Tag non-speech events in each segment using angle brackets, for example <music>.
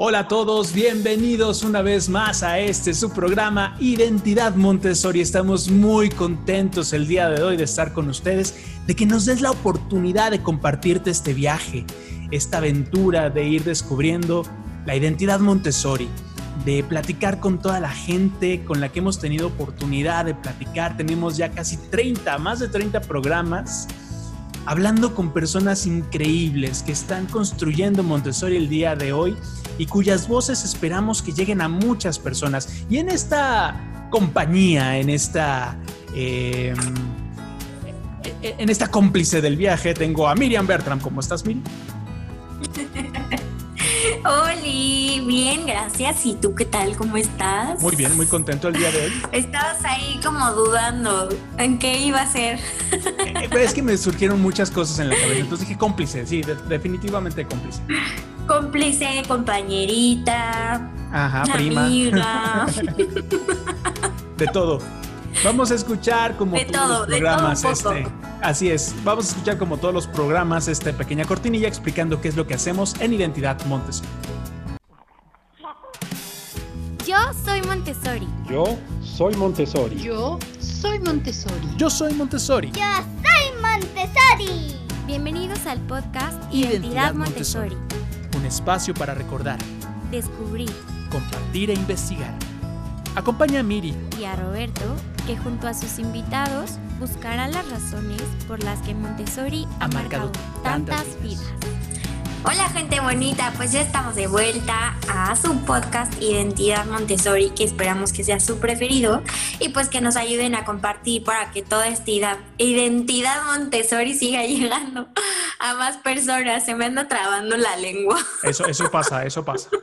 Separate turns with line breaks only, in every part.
Hola a todos, bienvenidos una vez más a este su programa Identidad Montessori. Estamos muy contentos el día de hoy de estar con ustedes, de que nos des la oportunidad de compartirte este viaje, esta aventura de ir descubriendo la identidad Montessori, de platicar con toda la gente con la que hemos tenido oportunidad de platicar. Tenemos ya casi 30, más de 30 programas hablando con personas increíbles que están construyendo Montessori el día de hoy y cuyas voces esperamos que lleguen a muchas personas. Y en esta compañía, en esta... Em, en esta cómplice del viaje tengo a Miriam Bertram. ¿Cómo estás, Miriam?
Oli, bien, gracias. ¿Y tú qué tal? ¿Cómo estás?
Muy bien, muy contento el día de hoy. <laughs>
Estabas ahí como dudando en qué iba a ser.
Eh, es que me surgieron muchas cosas en la cabeza, entonces dije cómplice, sí, definitivamente cómplice.
Cómplice, compañerita.
Ajá, prima.
Amiga. <laughs>
de todo. Vamos a escuchar como
de
todos
todo,
los programas
de todo
este. Así es, vamos a escuchar como todos los programas esta pequeña cortinilla explicando qué es lo que hacemos en Identidad Montessori.
Yo soy Montessori.
Yo soy Montessori.
Yo soy Montessori.
Yo soy Montessori.
Yo soy Montessori.
Bienvenidos al podcast Identidad, Montessori.
Un espacio para recordar,
Descubrir
compartir e investigar. Acompaña a Miri
y a Roberto, que junto a sus invitados buscarán las razones por las que Montessori ha,
Ha marcado
marcado
tantas
tantas vidas.
Hola gente bonita, pues ya estamos de vuelta a su podcast Identidad Montessori, que esperamos que sea su preferido y pues que nos ayuden a compartir para que toda esta ida- identidad Montessori siga <laughs> llegando a más personas. Se me anda trabando la lengua.
Eso, eso pasa, eso pasa. <laughs>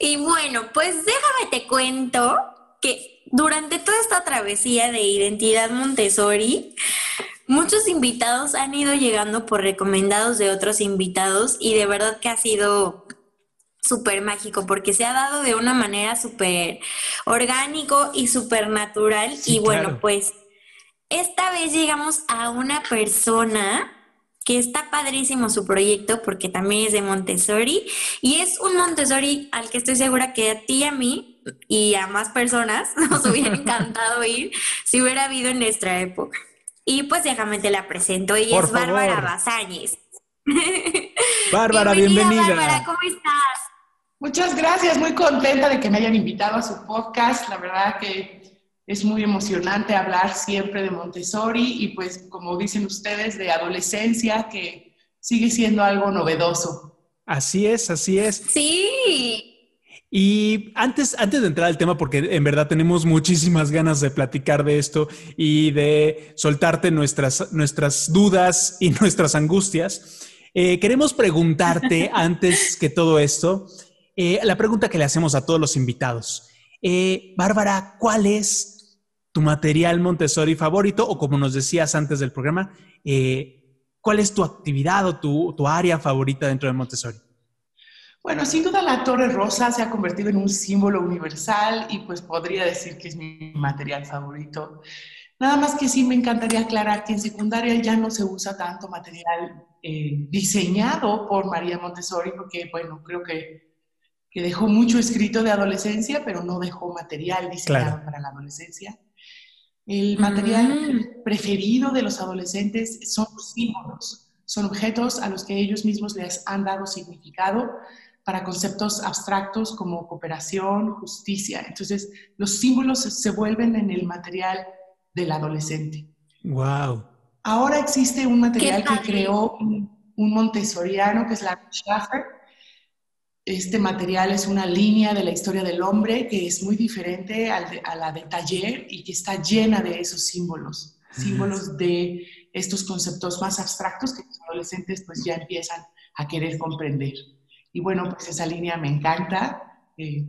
Y bueno, pues déjame te cuento que durante toda esta travesía de identidad Montessori, muchos invitados han ido llegando por recomendados de otros invitados y de verdad que ha sido súper mágico porque se ha dado de una manera súper orgánico y súper natural.
Sí,
y bueno,
claro.
pues esta vez llegamos a una persona que está padrísimo su proyecto porque también es de Montessori y es un Montessori al que estoy segura que a ti y a mí y a más personas <laughs> nos hubiera encantado ir si hubiera habido en nuestra época. Y pues déjame te la presento, ella
Por
es Bárbara
favor.
Bazáñez. <laughs>
Bárbara, bienvenida.
Bárbara, ¿cómo estás?
Muchas gracias, muy contenta de que me hayan invitado a su podcast. La verdad que es muy emocionante hablar siempre de Montessori y pues como dicen ustedes, de adolescencia, que sigue siendo algo novedoso.
Así es, así es.
Sí.
Y antes, antes de entrar al tema, porque en verdad tenemos muchísimas ganas de platicar de esto y de soltarte nuestras, nuestras dudas y <laughs> nuestras angustias, eh, queremos preguntarte <laughs> antes que todo esto, eh, la pregunta que le hacemos a todos los invitados. Eh, Bárbara, ¿cuál es tu material Montessori favorito? O como nos decías antes del programa, ¿cuál es tu actividad o tu, tu área favorita dentro de Montessori?
Bueno, sin duda la Torre Rosa se ha convertido en un símbolo universal y pues podría decir que es mi material favorito. Nada más que sí me encantaría aclarar que en secundaria ya no se usa tanto material eh, diseñado por María Montessori porque, bueno, creo que, que dejó mucho escrito de adolescencia, pero no dejó material diseñado
Claro.
para la adolescencia. El material
Mm.
preferido de los adolescentes son los símbolos, son objetos a los que ellos mismos les han dado significado para conceptos abstractos como cooperación, justicia. Entonces, los símbolos se vuelven en el material del adolescente.
Wow.
Ahora existe un material que creó un, un montessoriano, que es la Schaffer. Este material es una línea de la historia del hombre que es muy diferente al de- a la de taller y que está llena de esos símbolos, símbolos de estos conceptos más abstractos que los adolescentes pues ya empiezan a querer comprender. Y bueno, pues esa línea me encanta. eh,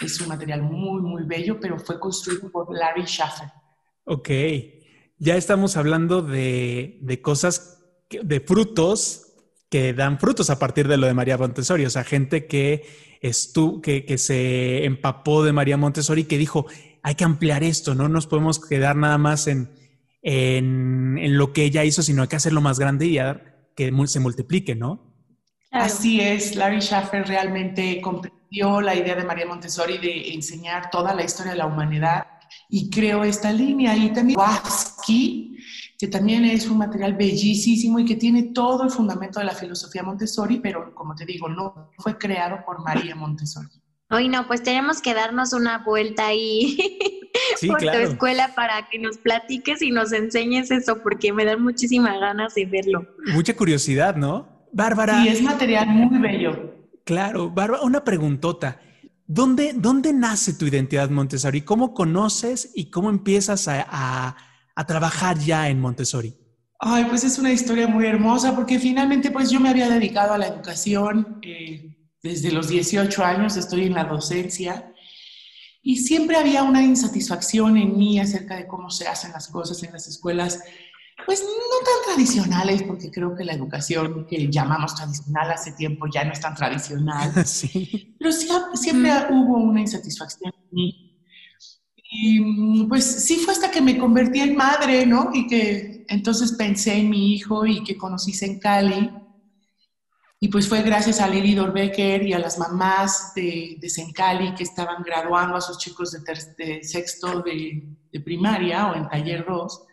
es un material muy, muy bello, pero fue construido por Larry Schaffer.
Ok, ya estamos hablando de, de cosas, de frutos que dan frutos a partir de lo de María Montessori, o sea, gente que, estu que, que se empapó de María Montessori que dijo, hay que ampliar esto, no nos podemos quedar nada más en, en, en lo que ella hizo, sino hay que hacerlo más grande y que se multiplique, ¿no?
Así es, Larry Schaffer realmente comprendió la idea de María Montessori de enseñar toda la historia de la humanidad y creó esta línea. Y también Waski, que también es un material bellísimo y que tiene todo el fundamento de la filosofía Montessori, pero como te digo, no fue creado por María Montessori.
Hoy no, pues tenemos que darnos una vuelta ahí <laughs> por tu escuela para que nos platiques y nos enseñes eso, porque me dan muchísimas ganas de verlo.
Mucha curiosidad, ¿no? Bárbara.
Sí, es material muy bello.
Claro, Bárbara, una preguntota. ¿Dónde, ¿Dónde nace tu identidad Montessori? ¿Cómo conoces y cómo empiezas a, trabajar ya en Montessori?
Ay, pues es una historia muy hermosa porque finalmente pues yo me había dedicado a la educación eh, desde los 18 años, estoy en la docencia y siempre había una insatisfacción en mí acerca de cómo se hacen las cosas en las escuelas pues no tan tradicionales, porque creo que la educación que llamamos tradicional hace tiempo ya no es tan tradicional. <laughs> Sí. Pero siempre hubo una insatisfacción en mí. Y pues sí fue hasta que me convertí en madre, ¿no? Y que entonces pensé en mi hijo y que conocí en Cali. Y pues fue gracias a Lili Dorbecker y a las mamás de, de Sencali que estaban graduando a sus chicos de, de sexto de, de, primaria o en taller 2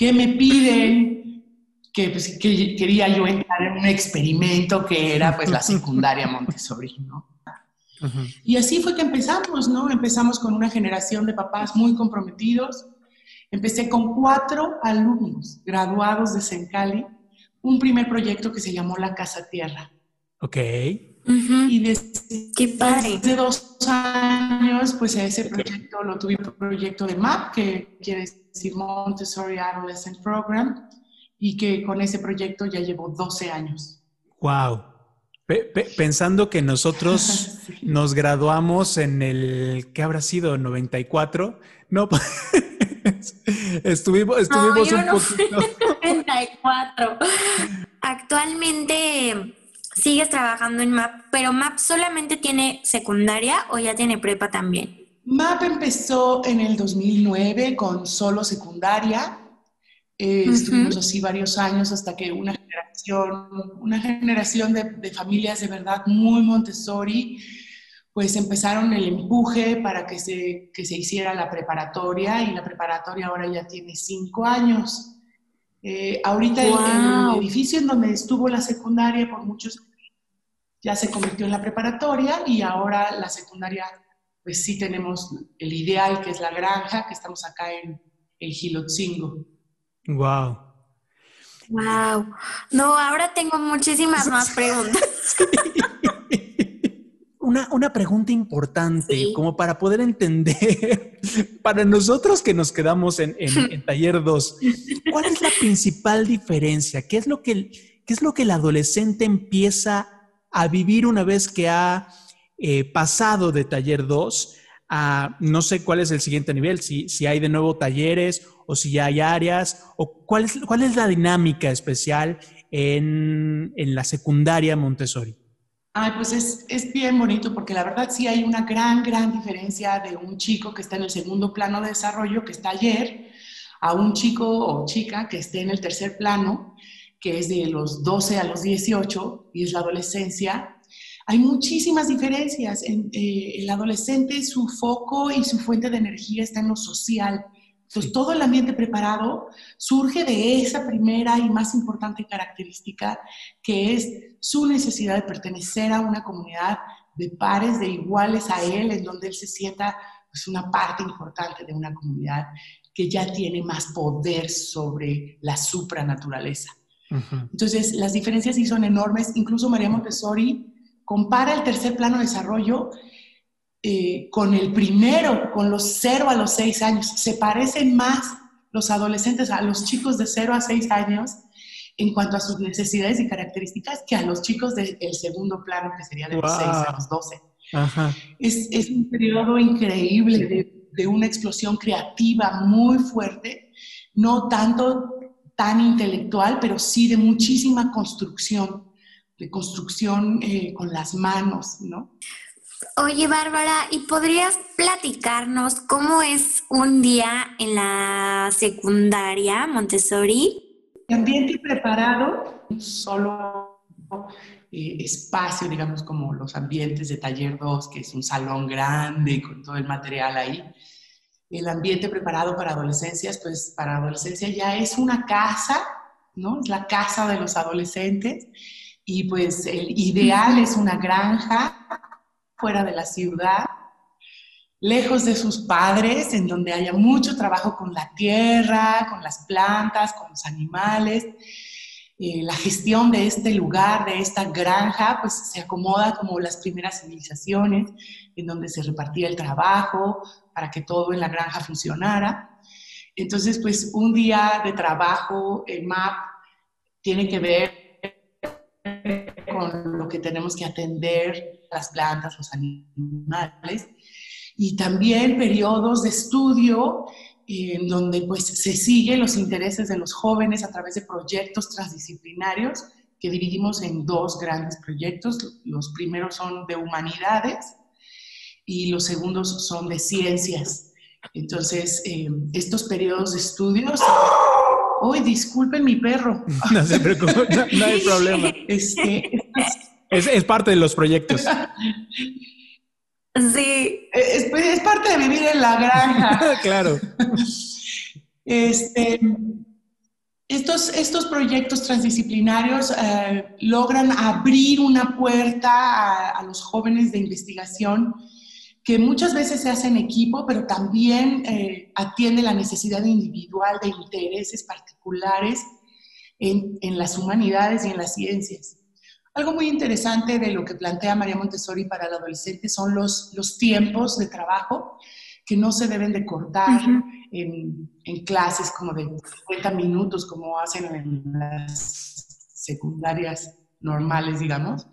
que me piden que, pues, que quería yo entrar en un experimento que era pues la secundaria Montessori, ¿no? Y así fue que empezamos, ¿no? Empezamos con una generación de papás muy comprometidos. Empecé con cuatro alumnos graduados de Sencali, un primer proyecto que se llamó La Casa Tierra.
Ok.
Y desde, Qué padre. dos años, pues ese proyecto lo tuve un proyecto de MAP, que quiere decir Montessori Adolescent Program, y que con ese proyecto ya llevo 12 años.
¡Wow! pensando que nosotros <laughs> nos graduamos en el, ¿qué habrá sido? ¿94? <laughs> No, estuvimos, estuvimos un poquito. <laughs>
94. Actualmente sigues trabajando en MAP, pero MAP solamente tiene secundaria o ya tiene prepa también?
MAP empezó en el 2009 con solo secundaria. Eh, estuvimos así varios años hasta que una generación, una generación de, familias de verdad muy Montessori, pues empezaron el empuje para que se, que se hiciera la preparatoria y la preparatoria ahora ya tiene cinco años. Eh, ahorita el, edificio en donde estuvo la secundaria por muchos ya se convirtió en la preparatoria y ahora la secundaria, pues sí tenemos el ideal que es la granja, que estamos acá en, el Gilotzingo.
Wow.
Wow. No, ahora tengo muchísimas más preguntas. <laughs> <laughs>
Una, pregunta importante, como para poder entender, <laughs> para nosotros que nos quedamos en, en, taller 2, ¿cuál es la principal diferencia? ¿Qué es, lo que, ¿Qué es lo que el adolescente empieza a vivir una vez que ha eh, pasado de taller 2 a no sé cuál es el siguiente nivel, si, si hay de nuevo talleres o si ya hay áreas, o cuál es, cuál es la dinámica especial en, en la secundaria Montessori.
Ay, pues es, es, bien bonito porque la verdad sí hay una gran, gran diferencia de un chico que está en el segundo plano de desarrollo, que está ayer, a un chico o chica que esté en el tercer plano que es de los 12 a los 18 y es la adolescencia, hay muchísimas diferencias. En, eh, el adolescente, su foco y su fuente de energía está en lo social. Entonces, todo el ambiente preparado surge de esa primera y más importante característica, que es su necesidad de pertenecer a una comunidad de pares, de iguales a él, en donde él se sienta pues, una parte importante de una comunidad que ya tiene más poder sobre la supranaturaleza. Entonces, las diferencias sí son enormes. Incluso María Montessori compara el tercer plano de desarrollo eh, con el primero, con los 0 a los 6 años. Se parecen más los adolescentes a los chicos de 0 a 6 años en cuanto a sus necesidades y características que a los chicos del segundo plano, que sería de los 6 a los 12. Es, es, un periodo increíble de, de, una explosión creativa muy fuerte, no tanto tan intelectual, pero sí de muchísima construcción, de construcción eh, con las manos, ¿no?
Oye, Bárbara, ¿y podrías platicarnos cómo es un día en la secundaria Montessori?
Ambiente preparado, solo eh, espacio, digamos, como los ambientes de Taller 2, que es un salón grande con todo el material ahí. El ambiente preparado para adolescencias, pues para adolescencia ya es una casa, ¿no? Es la casa de los adolescentes y pues el ideal es una granja fuera de la ciudad, lejos de sus padres, en donde haya mucho trabajo con la tierra, con las plantas, con los animales. Eh, la gestión de este lugar, de esta granja, pues se acomoda como las primeras civilizaciones, en donde se repartía el trabajo para que todo en la granja funcionara. Entonces, pues un día de trabajo en MAP tiene que ver con lo que tenemos que atender las plantas, los animales, y también periodos de estudio en donde pues se siguen los intereses de los jóvenes a través de proyectos transdisciplinarios que dividimos en dos grandes proyectos. Los primeros son de humanidades y los segundos son de ciencias. Entonces, eh, estos periodos de estudios... ¡Uy, disculpen mi perro! <laughs>
No se preocupe, no, hay problema. Este, es, es parte de los proyectos. <laughs>
Sí.
Es, es, parte de vivir en la granja. <laughs>
claro.
Este, estos, estos proyectos transdisciplinarios eh, logran abrir una puerta a, los jóvenes de investigación que muchas veces se hace en equipo, pero también eh, atiende la necesidad individual de intereses particulares en, en las humanidades y en las ciencias. Algo muy interesante de lo que plantea María Montessori para el adolescente son los, los tiempos de trabajo que no se deben de cortar en, en, clases como de 50 minutos, como hacen en las secundarias normales, digamos,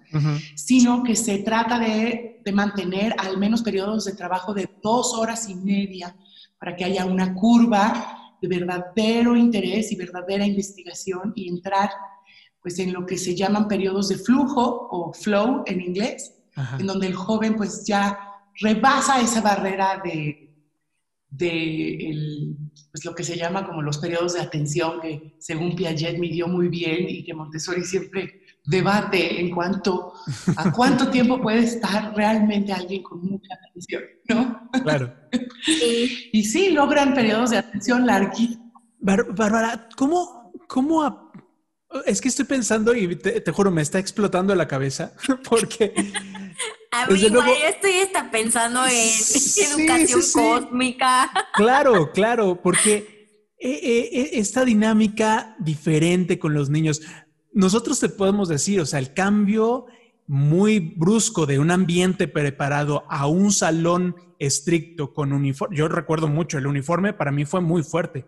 sino que se trata de, de, mantener al menos periodos de trabajo de dos horas y media para que haya una curva de verdadero interés y verdadera investigación y entrar pues en lo que se llaman periodos de flujo o flow en inglés, en donde el joven pues ya rebasa esa barrera de, de el, pues lo que se llama como los periodos de atención que según Piaget midió muy bien y que Montessori siempre debate en cuanto a cuánto <laughs> tiempo puede estar realmente alguien con mucha atención, ¿no?
Claro.
y sí, logran periodos de atención larguísimos.
Bárbara, ¿cómo, cómo es que estoy pensando y te, juro, me está explotando la cabeza <laughs> porque...
A mí igual estoy hasta pensando en educación cósmica.
Claro, claro, porque eh, eh, eh, esta dinámica diferente con los niños, nosotros te podemos decir, o sea, el cambio muy brusco de un ambiente preparado a un salón estricto con uniforme, yo recuerdo mucho, el uniforme para mí fue muy fuerte,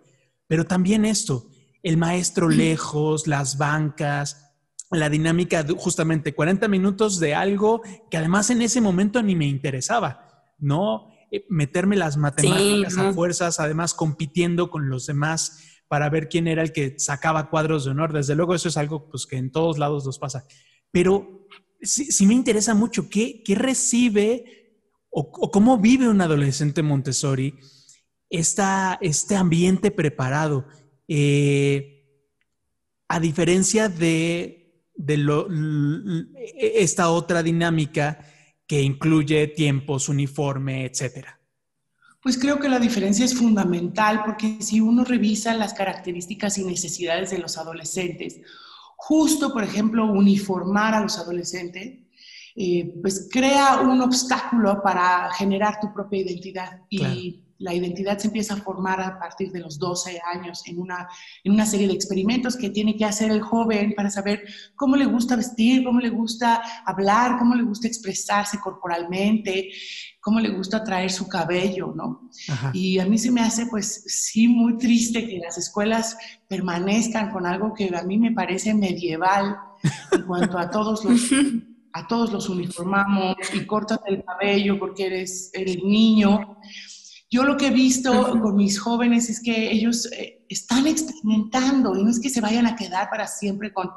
pero también esto, el maestro lejos, las bancas, la dinámica de justamente 40 minutos de algo que además en ese momento ni me interesaba, ¿no? Eh, meterme las matemáticas a fuerzas, además compitiendo con los demás para ver quién era el que sacaba cuadros de honor. Desde luego eso es algo pues, que en todos lados nos pasa. Pero sí, me interesa mucho qué, qué recibe o, o, cómo vive un adolescente Montessori esta, este ambiente preparado eh, a diferencia de, esta otra dinámica que incluye tiempos, uniforme, etcétera.
Pues creo que la diferencia es fundamental porque si uno revisa las características y necesidades de los adolescentes, justo, por ejemplo, uniformar a los adolescentes, eh, pues crea un obstáculo para generar tu propia identidad. Y la identidad se empieza a formar a partir de los 12 años en una, en una serie de experimentos que tiene que hacer el joven para saber cómo le gusta vestir, cómo le gusta hablar, cómo le gusta expresarse corporalmente, cómo le gusta traer su cabello, ¿no? Y a mí se me hace, pues sí, muy triste que las escuelas permanezcan con algo que a mí me parece medieval en cuanto a todos los... A todos los uniformamos y cortas el cabello porque eres, eres niño. Yo lo que he visto con mis jóvenes es que ellos eh, están experimentando y no es que se vayan a quedar para siempre con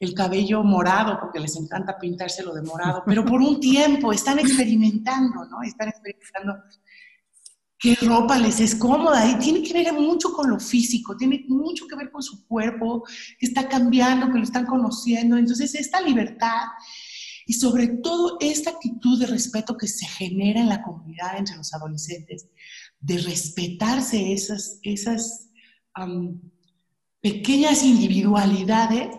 el cabello morado, porque les encanta pintárselo de morado, <laughs> pero por un tiempo están experimentando, ¿no? Están experimentando qué ropa les es cómoda y tiene que ver mucho con lo físico, tiene mucho que ver con su cuerpo, que está cambiando, que lo están conociendo. Entonces, esta libertad y sobre todo esta actitud de respeto que se genera en la comunidad entre los adolescentes, de respetarse esas, esas pequeñas individualidades,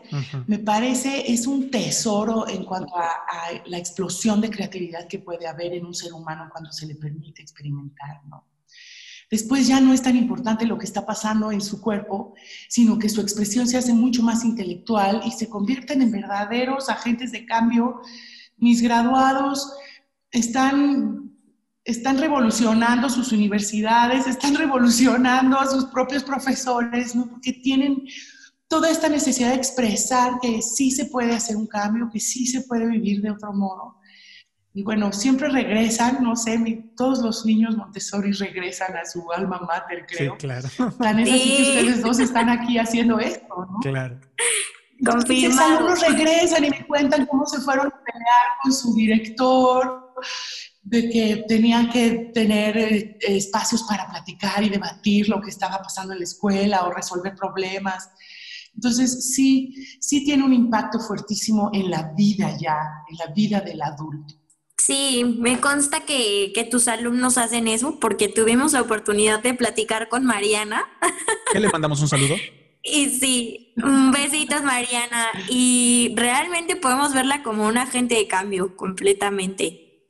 me parece es un tesoro en cuanto a, la explosión de creatividad que puede haber en un ser humano cuando se le permite experimentar, ¿no? Después ya no es tan importante lo que está pasando en su cuerpo, sino que su expresión se hace mucho más intelectual y se convierten en verdaderos agentes de cambio. Mis graduados están están revolucionando sus universidades, están revolucionando a sus propios profesores, ¿no? porque tienen toda esta necesidad de expresar que sí se puede hacer un cambio, que sí se puede vivir de otro modo. Y bueno, siempre regresan, no sé, todos los niños Montessori regresan a su alma mater, creo.
Sí, claro.
Tan es así que ustedes dos están aquí haciendo esto, ¿no?
Claro.
Entonces, algunos regresan y me cuentan cómo se fueron a pelear con su director, de que tenían que tener eh, espacios para platicar y debatir lo que estaba pasando en la escuela o resolver problemas. Entonces, sí, sí tiene un impacto fuertísimo en la vida ya, en la vida del adulto.
Sí, me consta que, que, tus alumnos hacen eso porque tuvimos la oportunidad de platicar con Mariana. <laughs>
¿Qué le mandamos un saludo?
Y sí, un besito Mariana. Y realmente podemos verla como un agente de cambio completamente.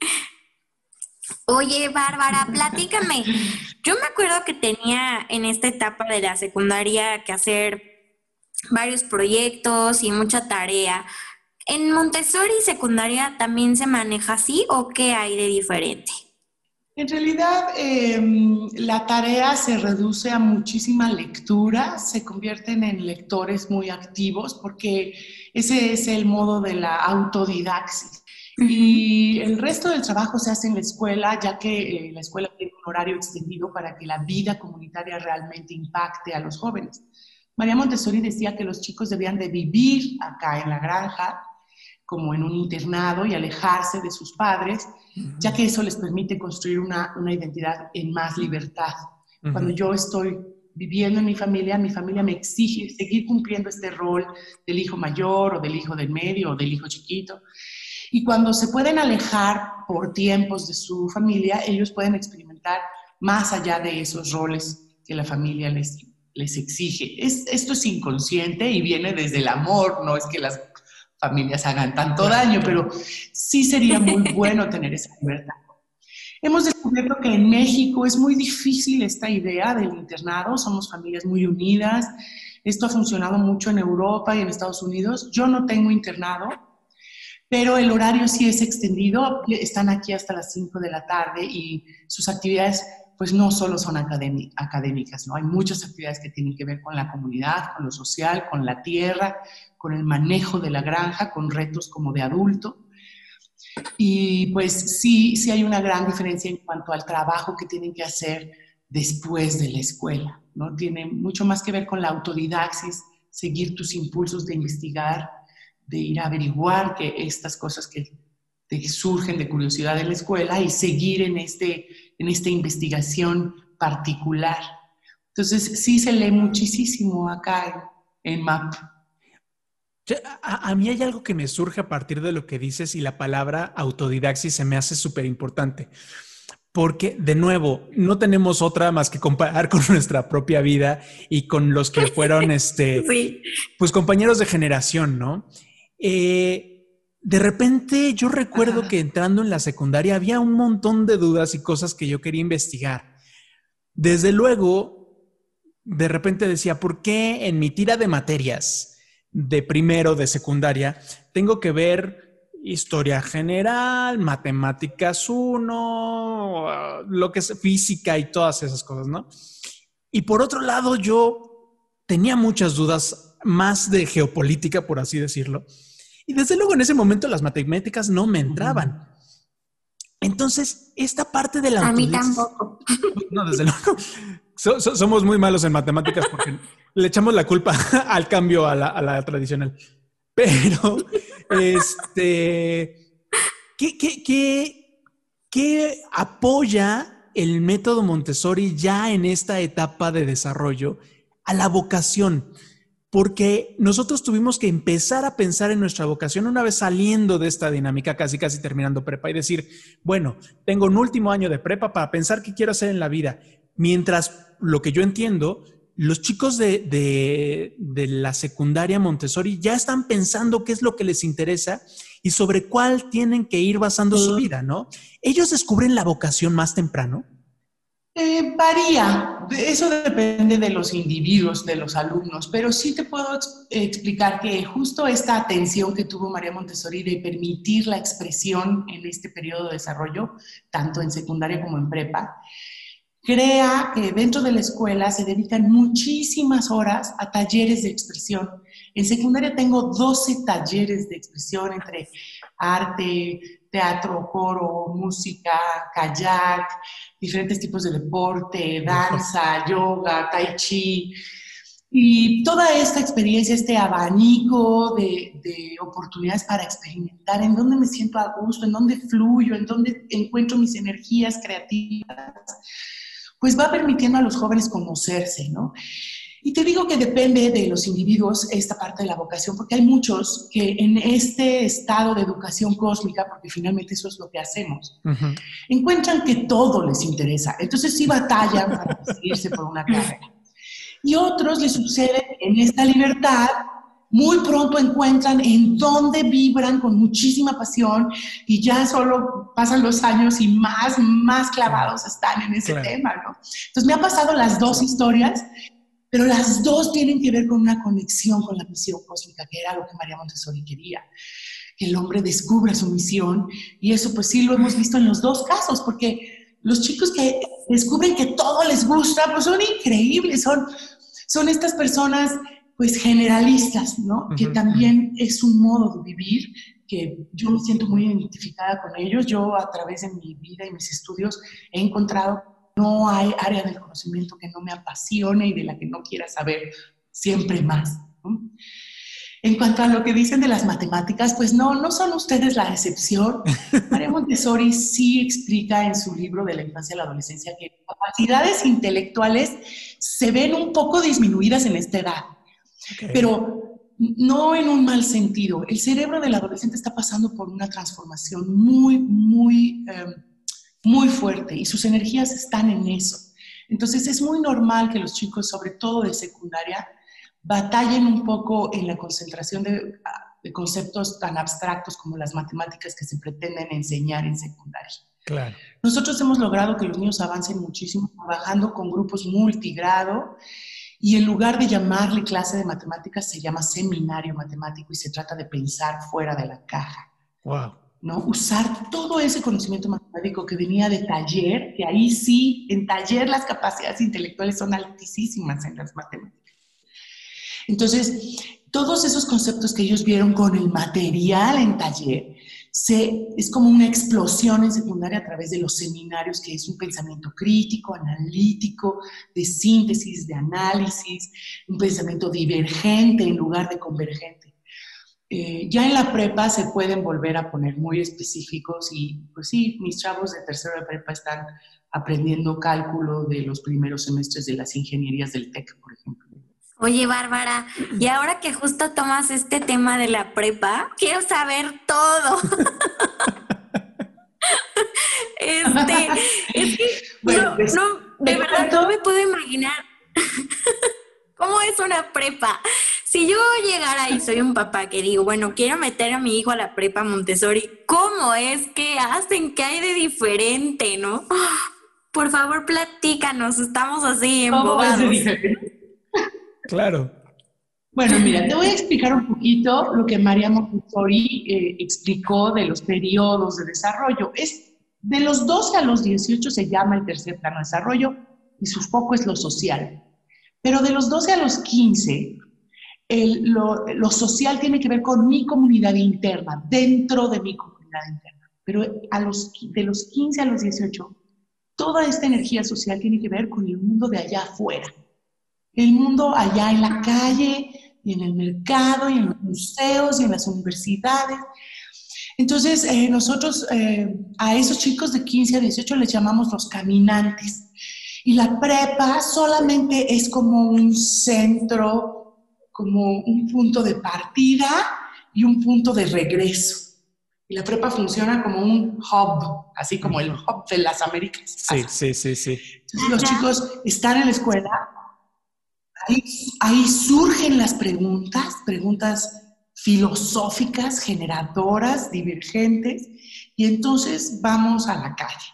Oye, Bárbara, platícame. Yo me acuerdo que tenía en esta etapa de la secundaria que hacer varios proyectos y mucha tarea. ¿En Montessori secundaria también se maneja así o qué hay de diferente?
En realidad, em, la tarea se reduce a muchísima lectura, se convierten en lectores muy activos porque ese es el modo de la autodidaxis. Y el resto del trabajo se hace en la escuela, ya que eh, la escuela tiene un horario extendido para que la vida comunitaria realmente impacte a los jóvenes. María Montessori decía que los chicos debían de vivir acá en la granja como en un internado y alejarse de sus padres, ya que eso les permite construir una, una identidad en más libertad. Cuando yo estoy viviendo en mi familia, mi familia me exige seguir cumpliendo este rol del hijo mayor o del hijo del medio o del hijo chiquito. Y cuando se pueden alejar por tiempos de su familia, ellos pueden experimentar más allá de esos roles que la familia les, les exige. Es, esto es inconsciente y viene desde el amor, no es que las familias hagan tanto daño, pero sí sería muy <laughs> bueno tener esa libertad. Hemos descubierto que en México es muy difícil esta idea del internado, somos familias muy unidas, esto ha funcionado mucho en Europa y en Estados Unidos. Yo no tengo internado, pero el horario sí es extendido, están aquí hasta las 5 de la tarde y sus actividades pues no solo son académicas, ¿no? Hay muchas actividades que tienen que ver con la comunidad, con lo social, con la tierra, con el manejo de la granja, con retos como de adulto. Y pues sí, sí hay una gran diferencia en cuanto al trabajo que tienen que hacer después de la escuela, ¿no? Tiene mucho más que ver con la autodidaxis, seguir tus impulsos de investigar, de ir a averiguar que estas cosas que te surgen de curiosidad en la escuela y seguir en, este, en esta investigación particular. Entonces, sí se lee muchísimo acá en, MAP.
A, a, mí hay algo que me surge a partir de lo que dices y la palabra autodidaxis se me hace súper importante. Porque, de nuevo, no tenemos otra más que comparar <laughs> con nuestra propia vida y con los que fueron, <laughs> este, pues, compañeros de generación, ¿no? Eh, de repente yo recuerdo que entrando en la secundaria había un montón de dudas y cosas que yo quería investigar. Desde luego, de repente decía, ¿por qué en mi tira de materias de primero de secundaria tengo que ver historia general, matemáticas 1, lo que es física y todas esas cosas, ¿no? Y por otro lado, yo tenía muchas dudas más de geopolítica, por así decirlo y desde luego en ese momento las matemáticas no me entraban. Entonces, esta parte de la...
A mí tampoco. <laughs>
No, desde luego. somos muy malos en matemáticas porque le echamos la culpa <laughs> al cambio a la, tradicional. Pero, <laughs> este, ¿qué, qué, qué, qué apoya el método Montessori ya en esta etapa de desarrollo a la vocación? Porque nosotros tuvimos que empezar a pensar en nuestra vocación una vez saliendo de esta dinámica, casi casi terminando prepa y decir, bueno, tengo un último año de prepa para pensar qué quiero hacer en la vida. Mientras lo que yo entiendo, los chicos de, la secundaria Montessori ya están pensando qué es lo que les interesa y sobre cuál tienen que ir basando su vida, ¿no? ¿Ellos descubren la vocación más temprano?
Eh, varía, eso depende de los individuos, de los alumnos, pero sí te puedo explicar que justo esta atención que tuvo María Montessori de permitir la expresión en este periodo de desarrollo, tanto en secundaria como en prepa, crea que dentro de la escuela se dedican muchísimas horas a talleres de expresión. En secundaria tengo 12 talleres de expresión entre arte, teatro, coro, música, kayak, diferentes tipos de deporte, danza, yoga, tai chi. Y toda esta experiencia, este abanico de, de, oportunidades para experimentar en dónde me siento a gusto, en dónde fluyo, en dónde encuentro mis energías creativas, pues va permitiendo a los jóvenes conocerse, ¿no? Y te digo que depende de los individuos esta parte de la vocación, porque hay muchos que en este estado de educación cósmica, porque finalmente eso es lo que hacemos, encuentran que todo les interesa. Entonces sí batallan para decidirse por una carrera. Y otros les sucede en esta libertad muy pronto encuentran en dónde vibran con muchísima pasión y ya solo pasan los años y más, más clavados están en ese tema, ¿no? Entonces me han pasado las dos historias, pero las dos tienen que ver con una conexión con la misión cósmica, que era lo que María Montessori quería que el hombre descubra su misión y eso pues sí lo hemos visto en los dos casos, porque los chicos que descubren que todo les gusta, pues son increíbles, son, son estas personas pues generalistas, ¿no? que también es un modo de vivir que yo me siento muy identificada con ellos. Yo a través de mi vida y mis estudios he encontrado no hay área del conocimiento que no me apasione y de la que no quiera saber siempre más. En cuanto a lo que dicen de las matemáticas, pues no, no son ustedes la excepción. <laughs> María Montessori sí explica en su libro de la infancia y la adolescencia que capacidades intelectuales se ven un poco disminuidas en esta edad. Pero no en un mal sentido. El cerebro del adolescente está pasando por una transformación muy, muy, em, muy fuerte y sus energías están en eso. Entonces es muy normal que los chicos, sobre todo de secundaria, batallen un poco en la concentración de, de conceptos tan abstractos como las matemáticas que se pretenden enseñar en secundaria.
Claro.
Nosotros hemos logrado que los niños avancen muchísimo trabajando con grupos multigrado y en lugar de llamarle clase de matemáticas, se llama seminario matemático y se trata de pensar fuera de la caja.
Wow.
¿No? Usar todo ese conocimiento matemático que venía de taller, que ahí sí, en taller las capacidades intelectuales son altísimas en las matemáticas. Entonces, todos esos conceptos que ellos vieron con el material en taller, es como una explosión en secundaria a través de los seminarios, que es un pensamiento crítico, analítico, de síntesis, de análisis, un pensamiento divergente en lugar de convergente. Eh, ya en la prepa se pueden volver a poner muy específicos y pues sí, mis chavos de tercero de prepa están aprendiendo cálculo de los primeros semestres de las ingenierías del TEC, por ejemplo.
Oye, Bárbara, y ahora que justo tomas este tema de la prepa, quiero saber todo. <laughs> este, es que <laughs> no, pues, no, de verdad no me puedo imaginar <laughs> cómo es una prepa. Si yo llegara y soy un papá que digo, bueno, quiero meter a mi hijo a la prepa Montessori, ¿cómo es que hacen? ¿Qué hay de diferente, no? <gasps> Por favor, platícanos, estamos así embobados.
Claro.
Bueno, mira, te voy a explicar un poquito lo que María Montessori eh, explicó de los periodos de desarrollo. Es de los 12 a los 18 se llama el tercer plano de desarrollo y su foco es lo social. Pero de los 12 a los 15, lo, lo, social tiene que ver con mi comunidad interna, dentro de mi comunidad interna. Pero a los, de los 15 a los 18, toda esta energía social tiene que ver con el mundo de allá afuera el mundo allá en la calle y en el mercado y en los museos y en las universidades. Entonces, eh, nosotros eh, a esos chicos de 15 a 18 les llamamos los caminantes. Y la prepa solamente es como un centro, como un punto de partida y un punto de regreso. Y la prepa funciona como un hub, así como el hub de las Américas.
Sí, sí, sí, sí.
Entonces, los chicos están en la escuela, ahí, ahí surgen las preguntas, preguntas filosóficas, generadoras, divergentes, y entonces vamos a la calle.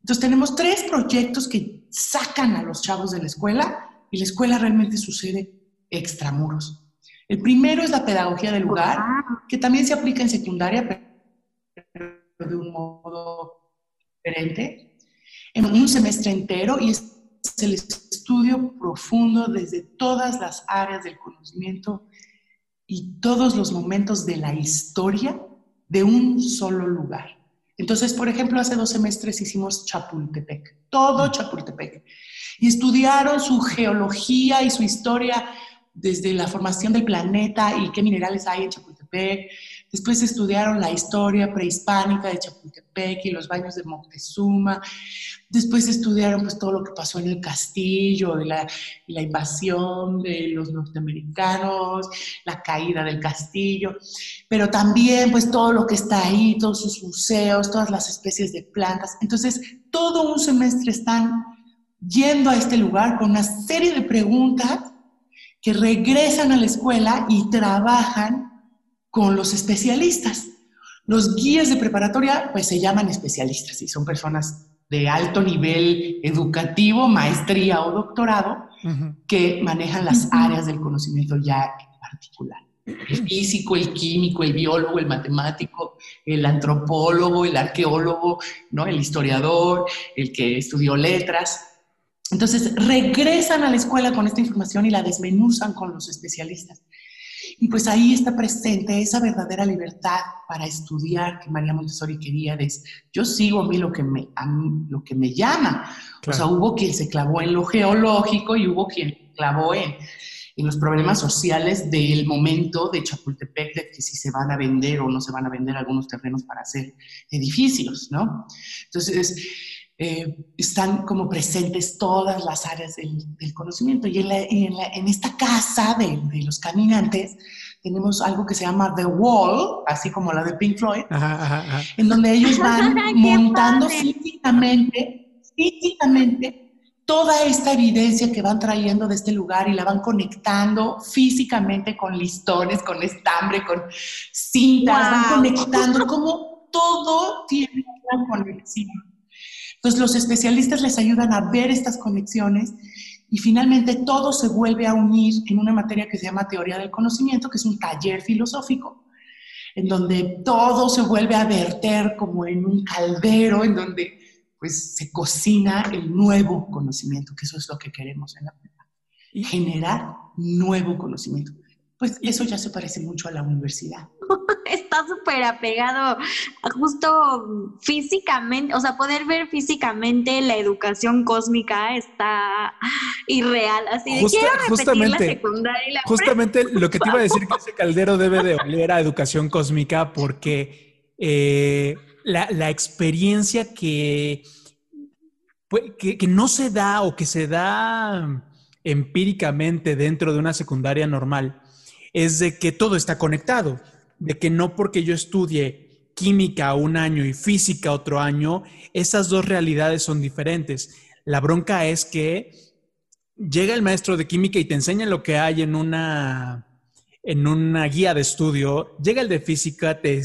Entonces tenemos tres proyectos que sacan a los chavos de la escuela y la escuela realmente sucede extramuros. El primero es la pedagogía del lugar, que también se aplica en secundaria, pero de un modo diferente, en un semestre entero y es el estudio profundo desde todas las áreas del conocimiento y todos los momentos de la historia de un solo lugar. Entonces, por ejemplo, hace dos semestres hicimos Chapultepec, todo Chapultepec, y estudiaron su geología y su historia desde la formación del planeta y qué minerales hay en Chapultepec, Después estudiaron la historia prehispánica de Chapultepec y los baños de Moctezuma. Después estudiaron pues, todo lo que pasó en el castillo, la, la invasión de los norteamericanos, la caída del castillo, pero también pues todo lo que está ahí, todos sus museos, todas las especies de plantas. Entonces, todo un semestre están yendo a este lugar con una serie de preguntas que regresan a la escuela y trabajan con los especialistas. Los guías de preparatoria pues se llaman especialistas y son personas de alto nivel educativo, maestría o doctorado, que manejan las áreas del conocimiento ya en particular. El físico, el químico, el biólogo, el matemático, el antropólogo, el arqueólogo, ¿no? el historiador, el que estudió letras. Entonces regresan a la escuela con esta información y la desmenuzan con los especialistas. Y pues ahí está presente esa verdadera libertad para estudiar que María Montessori quería. De, yo sigo a mí lo que me, lo que me llama. O sea, hubo quien se clavó en lo geológico y hubo quien clavó en, en los problemas sociales del momento de Chapultepec, de que si se van a vender o no se van a vender algunos terrenos para hacer edificios, ¿no? Entonces, eh, están como presentes todas las áreas del, conocimiento. Y en, esta casa de, los caminantes tenemos algo que se llama The Wall, así como la de Pink Floyd, en donde ellos <laughs> van montando físicamente, físicamente, toda esta evidencia que van trayendo de este lugar y la van conectando físicamente con listones, con estambre, con cintas, van conectando <laughs> como todo tiene una conexión. Entonces los especialistas les ayudan a ver estas conexiones y finalmente todo se vuelve a unir en una materia que se llama teoría del conocimiento, que es un taller filosófico, en donde todo se vuelve a verter como en un caldero, en donde pues se cocina el nuevo conocimiento, que eso es lo que queremos en la generar nuevo conocimiento pues eso ya se parece mucho a la universidad. <laughs>
Está súper apegado justo físicamente, o sea, poder ver físicamente la educación cósmica está irreal, así de quiero repetir justamente, la secundaria y la
Justamente lo que te iba a decir que ese caldero debe de oler a educación cósmica porque eh, la, experiencia que, que, que no se da o que se da empíricamente dentro de una secundaria normal, es de que todo está conectado, de que no porque yo estudie química un año y física otro año, esas dos realidades son diferentes. La bronca es que llega el maestro de química y te enseña lo que hay en una, en una guía de estudio, llega el de física, te,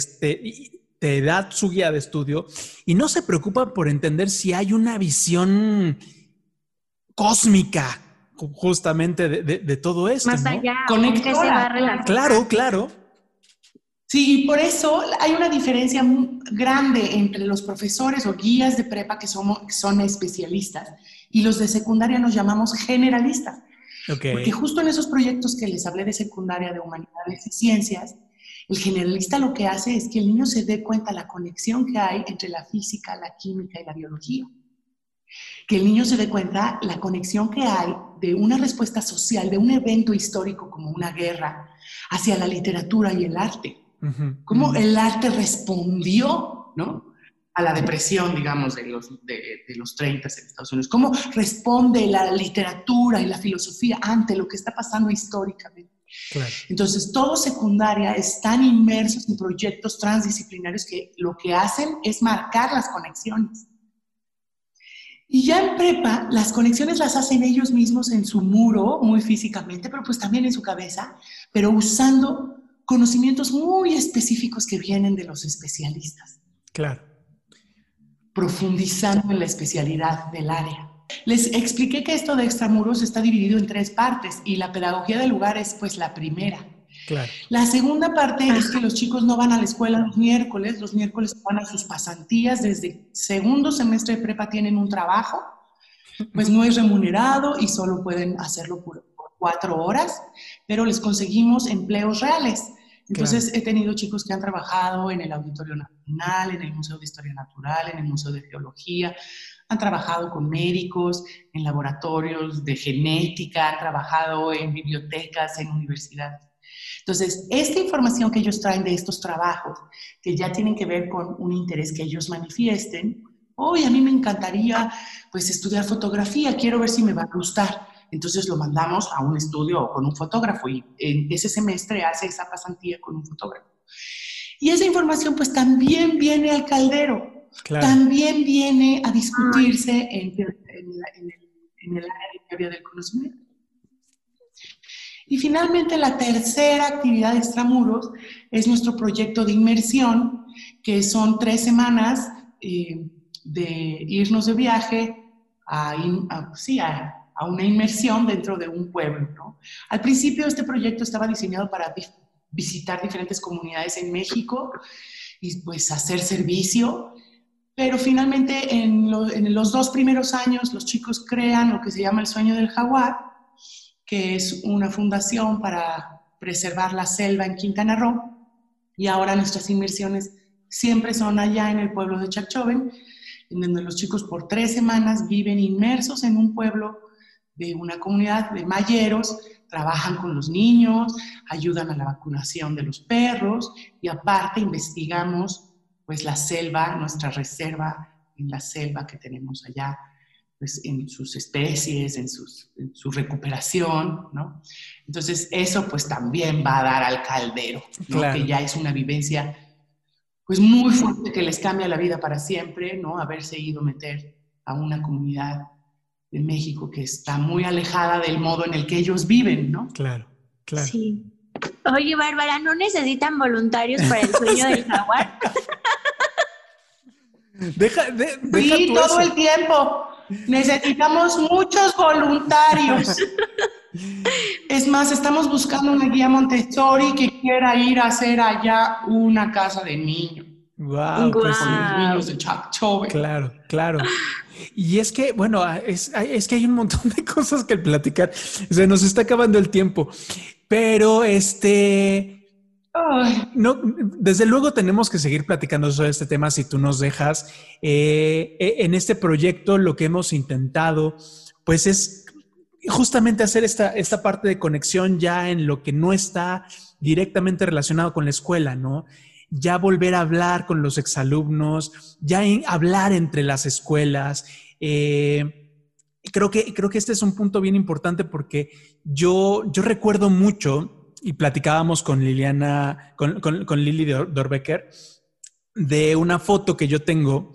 te da su guía de estudio y no se preocupa por entender si hay una visión cósmica justamente de, todo esto.
Más allá,
Claro, claro.
Sí, y por eso hay una diferencia grande entre los profesores o guías de prepa que, somos, son especialistas y los de secundaria nos llamamos generalistas. Porque justo en esos proyectos que les hablé de secundaria, de humanidades y ciencias, el generalista lo que hace es que el niño se dé cuenta la conexión que hay entre la física, la química y la biología que el niño se dé cuenta la conexión que hay de una respuesta social, de un evento histórico como una guerra, hacia la literatura y el arte. Cómo el arte respondió, ¿no? A la depresión, digamos, de los, de, los 30 en Estados Unidos. ¿Cómo responde la literatura y la filosofía ante lo que está pasando históricamente? Entonces, todos secundaria están inmersos en proyectos transdisciplinarios que lo que hacen es marcar las conexiones. Y ya en prepa, las conexiones las hacen ellos mismos en su muro, muy físicamente, pero pues también en su cabeza, pero usando conocimientos muy específicos que vienen de los especialistas.
Claro.
Profundizando en la especialidad del área. Les expliqué que esto de extramuros está dividido en tres partes y la pedagogía del lugar es pues la primera.
Claro.
La segunda parte es que los chicos no van a la escuela los miércoles, los miércoles van a sus pasantías, desde segundo semestre de prepa tienen un trabajo, pues no es remunerado y solo pueden hacerlo por, cuatro horas, pero les conseguimos empleos reales. Entonces he tenido chicos que han trabajado en el Auditorio Nacional, en el Museo de Historia Natural, en el Museo de Geología, han trabajado con médicos, en laboratorios de genética, han trabajado en bibliotecas, en universidades. Entonces, esta información que ellos traen de estos trabajos, que ya tienen que ver con un interés que ellos manifiesten, hoy a mí me encantaría pues estudiar fotografía, quiero ver si me va a gustar. Entonces lo mandamos a un estudio con un fotógrafo y en ese semestre hace esa pasantía con un fotógrafo. Y esa información pues también viene al caldero también viene a discutirse en, el, área de teoría del conocimiento. Y finalmente, la tercera actividad de extramuros es nuestro proyecto de inmersión, que son tres semanas eh, de irnos de viaje a, a, una inmersión dentro de un pueblo. Al principio, este proyecto estaba diseñado para visitar diferentes comunidades en México y pues hacer servicio pero finalmente en, los dos primeros años los chicos crean lo que se llama el sueño del jaguar, que es una fundación para preservar la selva en Quintana Roo. Y ahora nuestras inversiones siempre son allá en el pueblo de Chacchoven, en donde los chicos por tres semanas viven inmersos en un pueblo de una comunidad de mayeros, trabajan con los niños, ayudan a la vacunación de los perros y aparte investigamos pues la selva, nuestra reserva en la selva que tenemos allá, pues en sus especies, en, su recuperación, ¿no? Entonces eso pues también va a dar al caldero, que ya es una vivencia pues muy fuerte que les cambia la vida para siempre, ¿no? Haberse ido a meter a una comunidad de México que está muy alejada del modo en el que ellos viven, ¿no?
Claro, claro.
Sí. Oye, Bárbara, ¿no necesitan voluntarios para el sueño del <laughs> jaguar?
Deja, de,
sí, todo el tiempo. Necesitamos muchos voluntarios. Es más, estamos buscando una guía Montessori que quiera ir a hacer allá una casa de niños.
Wow,
pues niños de
Claro, claro. Y es que, bueno, es, es, que hay un montón de <laughs> cosas que platicar. Se nos está acabando el tiempo. Pero este, no, desde luego tenemos que seguir platicando sobre este tema si tú nos dejas. Eh, eh, en este proyecto lo que hemos intentado, pues es justamente hacer esta, esta parte de conexión ya en lo que no está directamente relacionado con la escuela, ¿no? Ya volver a hablar con los exalumnos, ya hablar entre las escuelas. Eh, creo, que, creo que este es un punto bien importante porque yo, yo recuerdo mucho y platicábamos con Liliana, con, con, Lili Dorbecker, de una foto que yo tengo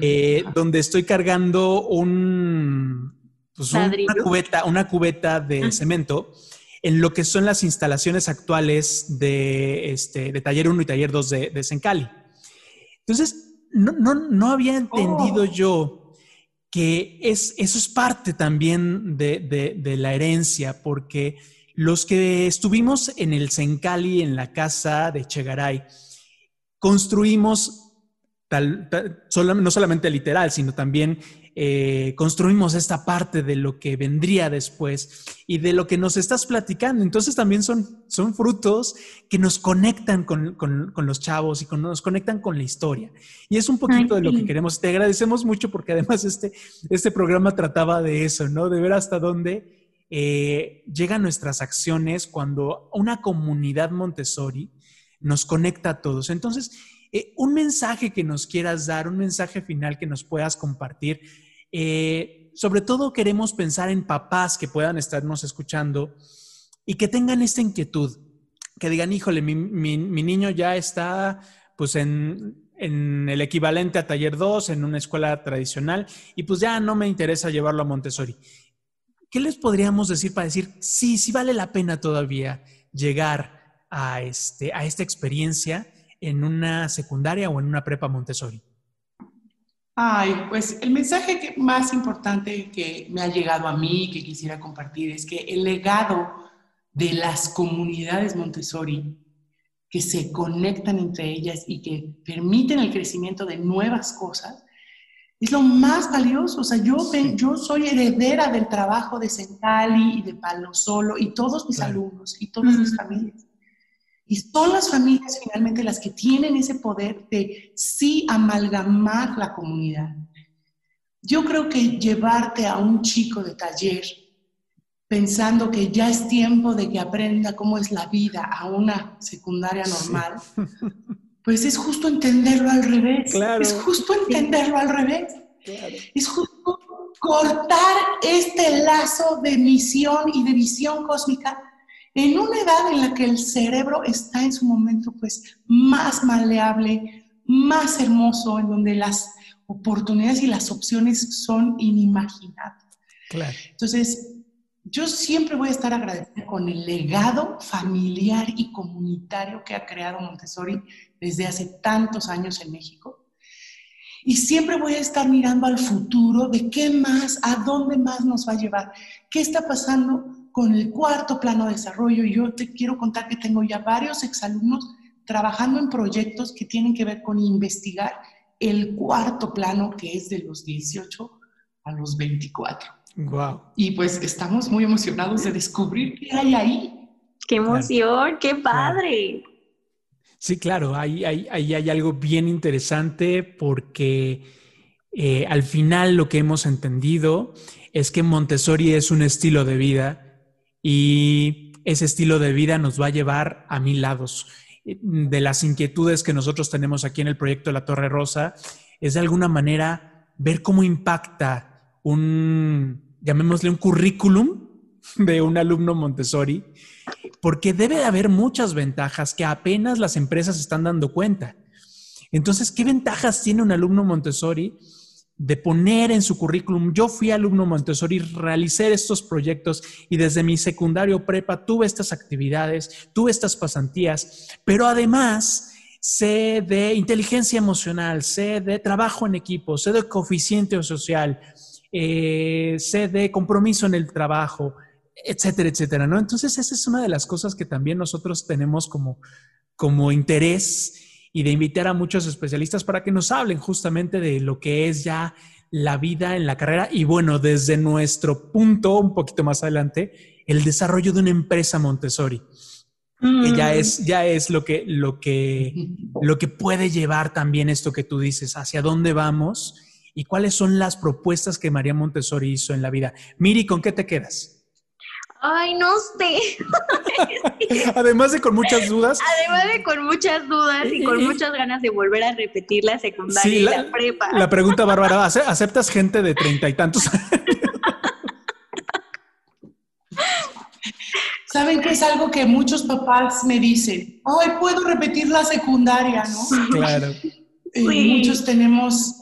eh, donde estoy cargando un, pues una cubeta, una cubeta de cemento en lo que son las instalaciones actuales de, este, de Taller 1 y Taller 2 de, de Sencali. Entonces, no, no, no había entendido oh. yo que es, eso es parte también de, de, de la herencia, porque los que estuvimos en el Sencali, en la casa de Chegaray, construimos, tal, no solamente literal, sino también eh, construimos esta parte de lo que vendría después y de lo que nos estás platicando. Entonces también son, son frutos que nos conectan con, los chavos y con, nos conectan con la historia. Y es un poquito de lo que queremos. Te agradecemos mucho porque además este, este programa trataba de eso, ¿no? De ver hasta dónde eh, llegan nuestras acciones cuando una comunidad Montessori nos conecta a todos. Entonces, eh, un mensaje que nos quieras dar, un mensaje final que nos puedas compartir. Eh, sobre todo queremos pensar en papás que puedan estarnos escuchando y que tengan esta inquietud, que digan, híjole, mi, niño ya está pues en, el equivalente a taller 2, en una escuela tradicional, y pues ya no me interesa llevarlo a Montessori. ¿Qué les podríamos decir para decir, sí, sí vale la pena todavía llegar a, este, a esta experiencia en una secundaria o en una prepa Montessori?
Ay, pues el mensaje más importante que me ha llegado a mí, que quisiera compartir, es que el legado de las comunidades Montessori que se conectan entre ellas y que permiten el crecimiento de nuevas cosas, es lo más valioso. O sea, yo, yo soy heredera del trabajo de Centali y de Palo Solo y todos mis alumnos y todas mis familias. Y son las familias finalmente las que tienen ese poder de sí amalgamar la comunidad. Yo creo que llevarte a un chico de taller pensando que ya es tiempo de que aprenda cómo es la vida a una secundaria normal, <laughs> pues es justo entenderlo al revés. Es justo entenderlo al revés. Es justo cortar este lazo de misión y de visión cósmica en una edad en la que el cerebro está en su momento pues más maleable, más hermoso, en donde las oportunidades y las opciones son inimaginables. Claro. Entonces, yo siempre voy a estar agradecida con el legado familiar y comunitario que ha creado Montessori desde hace tantos años en México. Y siempre voy a estar mirando al futuro de qué más, a dónde más nos va a llevar, qué está pasando con el cuarto plano de desarrollo. Y yo te quiero contar que tengo ya varios exalumnos trabajando en proyectos que tienen que ver con investigar el cuarto plano, que es de los 18 a los 24. Wow. Y pues estamos muy emocionados de descubrir qué hay ahí.
¡Qué emoción! ¡Qué padre!
Sí, claro, ahí, hay algo bien interesante porque eh, al final lo que hemos entendido es que Montessori es un estilo de vida y ese estilo de vida nos va a llevar a mil lados. De las inquietudes que nosotros tenemos aquí en el proyecto la Torre Rosa, es de alguna manera ver cómo impacta un, llamémosle un currículum de un alumno Montessori, porque debe de haber muchas ventajas que apenas las empresas están dando cuenta. Entonces, ¿qué ventajas tiene un alumno Montessori? de poner en su currículum, yo fui alumno Montessori, realicé estos proyectos y desde mi secundario prepa tuve estas actividades, tuve estas pasantías, pero además sé de inteligencia emocional, sé de trabajo en equipo, sé de coeficiente social, eh, sé de compromiso en el trabajo, etcétera, etcétera, ¿no? Entonces esa es una de las cosas que también nosotros tenemos como, como interés y de invitar a muchos especialistas para que nos hablen justamente de lo que es ya la vida en la carrera y bueno, desde nuestro punto, un poquito más adelante, el desarrollo de una empresa Montessori. Que ya mm. es, ya es lo que, lo, que, <laughs> lo que puede llevar también esto que tú dices, hacia dónde vamos y cuáles son las propuestas que María Montessori hizo en la vida. Miri, ¿con qué te quedas?
Ay, no sé. <laughs>
Además de con muchas dudas.
Además de con muchas dudas y con muchas ganas de volver a repetir la secundaria y la, prepa.
La pregunta, Bárbara, ¿aceptas gente de treinta y tantos <laughs>
Saben que es algo que muchos papás me dicen, ay, puedo repetir la secundaria, ¿no?
Claro.
Muchos tenemos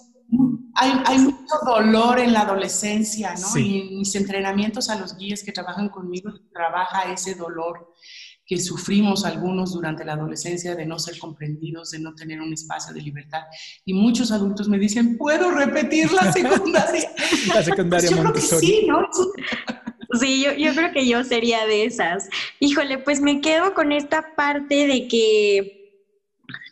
hay, mucho dolor en la adolescencia, ¿no? Y en mis entrenamientos a los guías que trabajan conmigo, trabaja ese dolor que sufrimos algunos durante la adolescencia de no ser comprendidos, de no tener un espacio de libertad. Y muchos adultos me dicen, ¿puedo repetir la secundaria? <laughs>
la secundaria
yo creo que sí, ¿no?
Sí, yo, yo creo que yo sería de esas. Híjole, pues me quedo con esta parte de que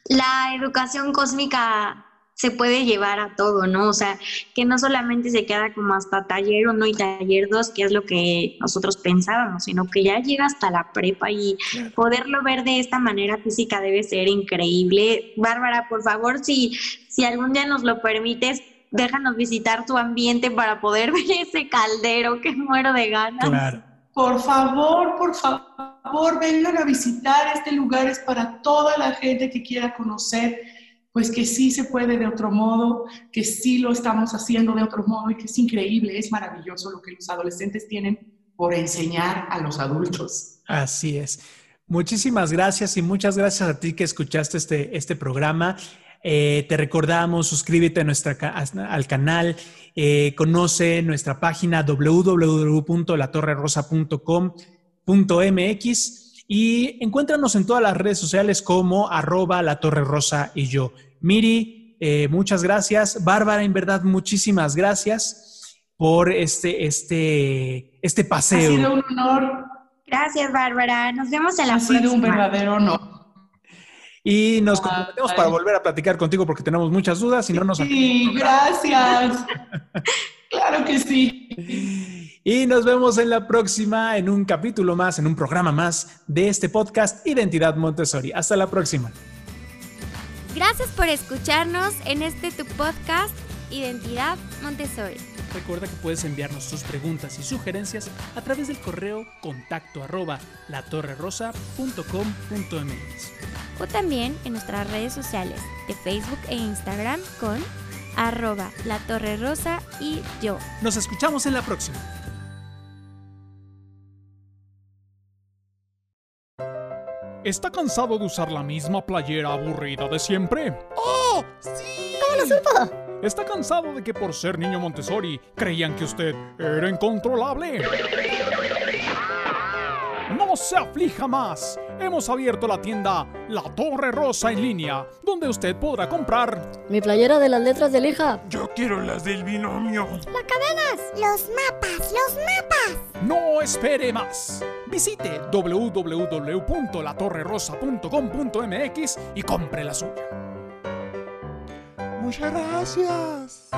la educación cósmica se puede llevar a todo, ¿no? O sea, que no solamente se queda como hasta taller 1 y taller 2, que es lo que nosotros pensábamos, sino que ya llega hasta la prepa y poderlo ver de esta manera física debe ser increíble. Bárbara, por favor, si, si algún día nos lo permites, déjanos visitar tu ambiente para poder <laughs> ver ese caldero que muero de ganas.
Claro. Por favor, por favor favor vengan a visitar este lugar, es para toda la gente que quiera conocer, pues que sí se puede de otro modo, que sí lo estamos haciendo de otro modo y que es increíble, es maravilloso lo que los adolescentes tienen por enseñar a los adultos.
Así es. Muchísimas gracias y muchas gracias a ti que escuchaste este, este programa. Eh, te recordamos, suscríbete a nuestra, al canal, eh, conoce nuestra página www.latorrerosa.com.mx y encuéntranos en todas las redes sociales como arroba la torre rosa y yo. Miri, eh, muchas gracias. Bárbara, en verdad, muchísimas gracias por este, este, este paseo.
Ha sido un honor.
Gracias, Bárbara. Nos vemos en la próxima.
Ha sido un verdadero honor.
Y nos comprometemos para volver a platicar contigo porque tenemos muchas dudas y no nos...
Sí, gracias. <laughs> claro que sí.
Y nos vemos en la próxima, en un capítulo más, en un programa más de este podcast Identidad Montessori. Hasta la próxima.
Gracias por escucharnos en este tu podcast Identidad Montessori.
Recuerda que puedes enviarnos tus preguntas y sugerencias a través del correo contacto arroba latorrerosa.com.mx
o también en nuestras redes sociales de Facebook e Instagram con arroba la torre rosa y yo.
Nos escuchamos en la próxima.
¿Está cansado de usar la misma playera aburrida de siempre?
¡Oh! ¡Sí! ¿Cómo lo supo?
¿Está cansado de que por ser niño Montessori creían que usted era incontrolable? <laughs> No se aflija más. Hemos abierto la tienda La Torre Rosa en línea, donde usted podrá comprar
mi playera de las letras de lija.
Yo quiero las del binomio.
Las cadenas. Los mapas, los mapas.
No espere más. Visite www.latorrerosa.com.mx y compre la suya.
Muchas gracias.